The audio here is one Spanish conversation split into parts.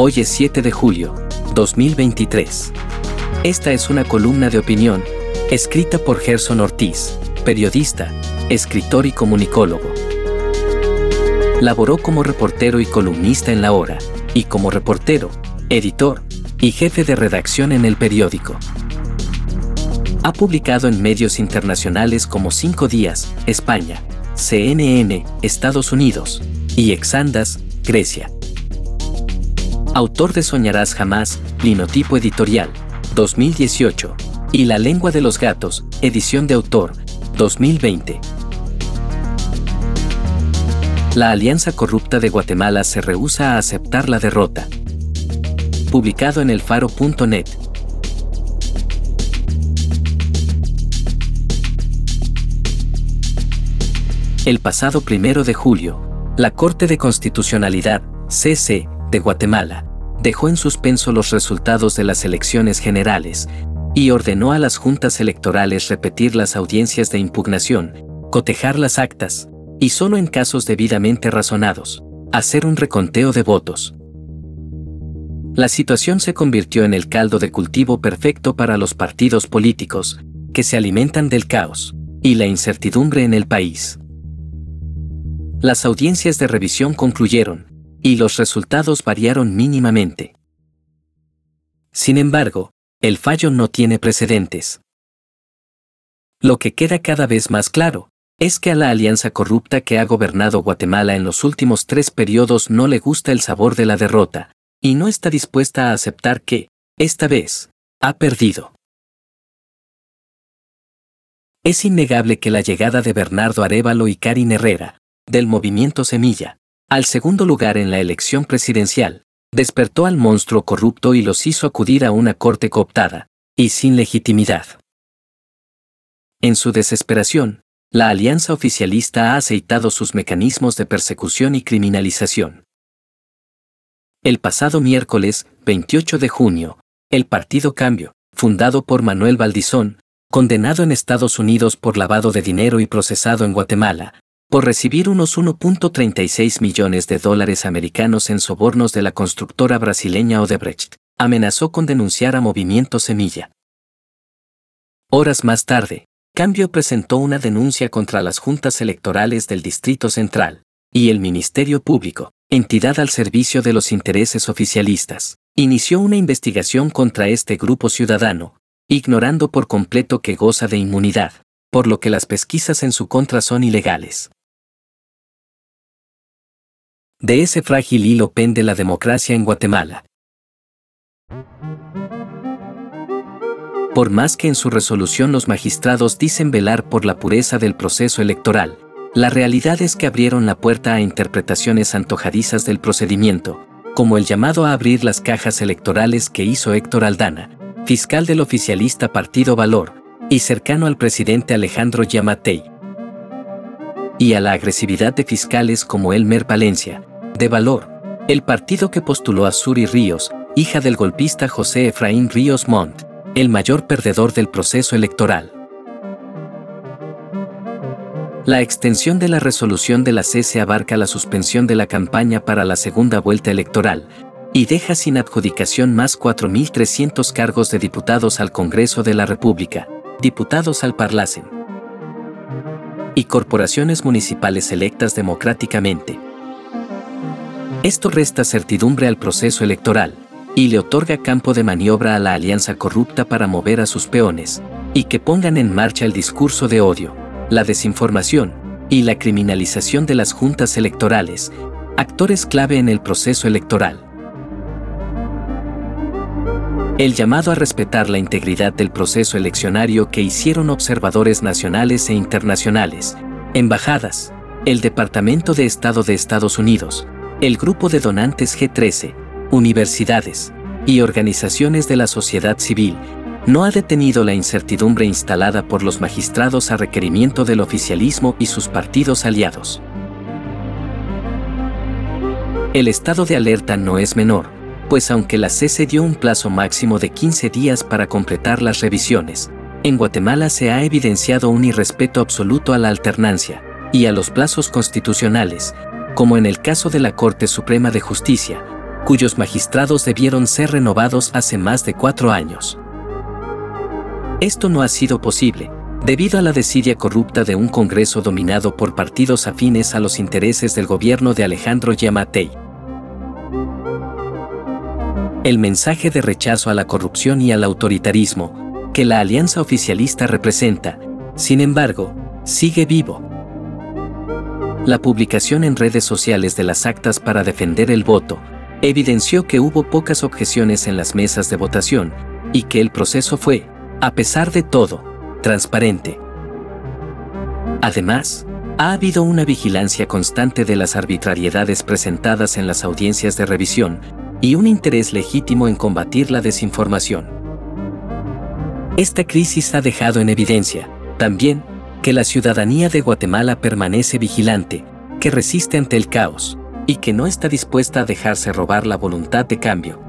Hoy es 7 de julio, 2023. Esta es una columna de opinión, escrita por Gerson Ortiz, periodista, escritor y comunicólogo. Laboró como reportero y columnista en La Hora, y como reportero, editor y jefe de redacción en el periódico. Ha publicado en medios internacionales como Cinco Días, España, CNN, Estados Unidos, y Exandas, Grecia autor de Soñarás Jamás, Linotipo Editorial, 2018, y La Lengua de los Gatos, edición de autor, 2020. La Alianza Corrupta de Guatemala se rehúsa a aceptar la derrota. Publicado en elfaro.net. El pasado primero de julio, la Corte de Constitucionalidad, CC, de Guatemala, dejó en suspenso los resultados de las elecciones generales y ordenó a las juntas electorales repetir las audiencias de impugnación, cotejar las actas y solo en casos debidamente razonados, hacer un reconteo de votos. La situación se convirtió en el caldo de cultivo perfecto para los partidos políticos, que se alimentan del caos y la incertidumbre en el país. Las audiencias de revisión concluyeron, y los resultados variaron mínimamente. Sin embargo, el fallo no tiene precedentes. Lo que queda cada vez más claro es que a la alianza corrupta que ha gobernado Guatemala en los últimos tres periodos no le gusta el sabor de la derrota, y no está dispuesta a aceptar que, esta vez, ha perdido. Es innegable que la llegada de Bernardo Arevalo y Karin Herrera, del movimiento Semilla, al segundo lugar en la elección presidencial, despertó al monstruo corrupto y los hizo acudir a una corte cooptada, y sin legitimidad. En su desesperación, la alianza oficialista ha aceitado sus mecanismos de persecución y criminalización. El pasado miércoles, 28 de junio, el Partido Cambio, fundado por Manuel Valdizón, condenado en Estados Unidos por lavado de dinero y procesado en Guatemala, por recibir unos 1.36 millones de dólares americanos en sobornos de la constructora brasileña Odebrecht, amenazó con denunciar a Movimiento Semilla. Horas más tarde, Cambio presentó una denuncia contra las juntas electorales del Distrito Central y el Ministerio Público, entidad al servicio de los intereses oficialistas, inició una investigación contra este grupo ciudadano, ignorando por completo que goza de inmunidad, por lo que las pesquisas en su contra son ilegales. De ese frágil hilo pende la democracia en Guatemala. Por más que en su resolución los magistrados dicen velar por la pureza del proceso electoral, la realidad es que abrieron la puerta a interpretaciones antojadizas del procedimiento, como el llamado a abrir las cajas electorales que hizo Héctor Aldana, fiscal del oficialista Partido Valor, y cercano al presidente Alejandro Yamatei, y a la agresividad de fiscales como Elmer Palencia, de Valor, el partido que postuló a Suri Ríos, hija del golpista José Efraín Ríos Montt, el mayor perdedor del proceso electoral. La extensión de la resolución de la CC abarca la suspensión de la campaña para la segunda vuelta electoral y deja sin adjudicación más 4.300 cargos de diputados al Congreso de la República, diputados al Parlacen y corporaciones municipales electas democráticamente. Esto resta certidumbre al proceso electoral y le otorga campo de maniobra a la alianza corrupta para mover a sus peones y que pongan en marcha el discurso de odio, la desinformación y la criminalización de las juntas electorales, actores clave en el proceso electoral. El llamado a respetar la integridad del proceso eleccionario que hicieron observadores nacionales e internacionales, embajadas, el Departamento de Estado de Estados Unidos, el grupo de donantes G13, universidades y organizaciones de la sociedad civil no ha detenido la incertidumbre instalada por los magistrados a requerimiento del oficialismo y sus partidos aliados. El estado de alerta no es menor, pues aunque la CESE dio un plazo máximo de 15 días para completar las revisiones, en Guatemala se ha evidenciado un irrespeto absoluto a la alternancia y a los plazos constitucionales, como en el caso de la Corte Suprema de Justicia, cuyos magistrados debieron ser renovados hace más de cuatro años. Esto no ha sido posible, debido a la desidia corrupta de un Congreso dominado por partidos afines a los intereses del gobierno de Alejandro Yamatei. El mensaje de rechazo a la corrupción y al autoritarismo que la alianza oficialista representa, sin embargo, sigue vivo. La publicación en redes sociales de las actas para defender el voto evidenció que hubo pocas objeciones en las mesas de votación y que el proceso fue, a pesar de todo, transparente. Además, ha habido una vigilancia constante de las arbitrariedades presentadas en las audiencias de revisión y un interés legítimo en combatir la desinformación. Esta crisis ha dejado en evidencia, también, que la ciudadanía de Guatemala permanece vigilante, que resiste ante el caos, y que no está dispuesta a dejarse robar la voluntad de cambio.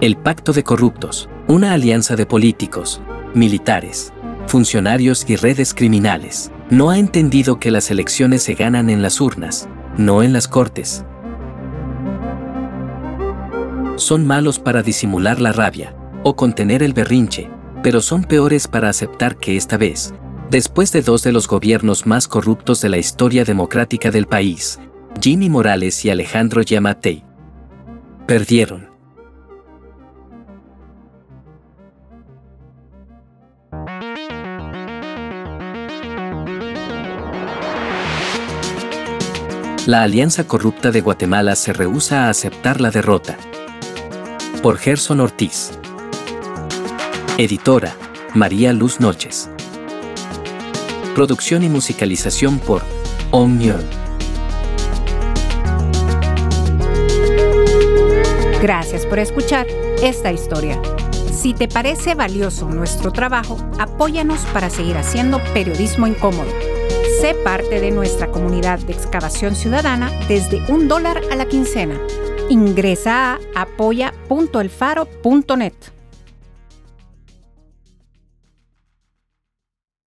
El Pacto de Corruptos, una alianza de políticos, militares, funcionarios y redes criminales, no ha entendido que las elecciones se ganan en las urnas, no en las cortes. Son malos para disimular la rabia o contener el berrinche, pero son peores para aceptar que esta vez, después de dos de los gobiernos más corruptos de la historia democrática del país, Jimmy Morales y Alejandro Yamatei, perdieron. La Alianza Corrupta de Guatemala se rehúsa a aceptar la derrota. Por Gerson Ortiz. Editora, María Luz Noches. Producción y musicalización por Omnium. Gracias por escuchar esta historia. Si te parece valioso nuestro trabajo, apóyanos para seguir haciendo periodismo incómodo. Sé parte de nuestra comunidad de excavación ciudadana desde un dólar a la quincena. Ingresa a apoya.elfaro.net.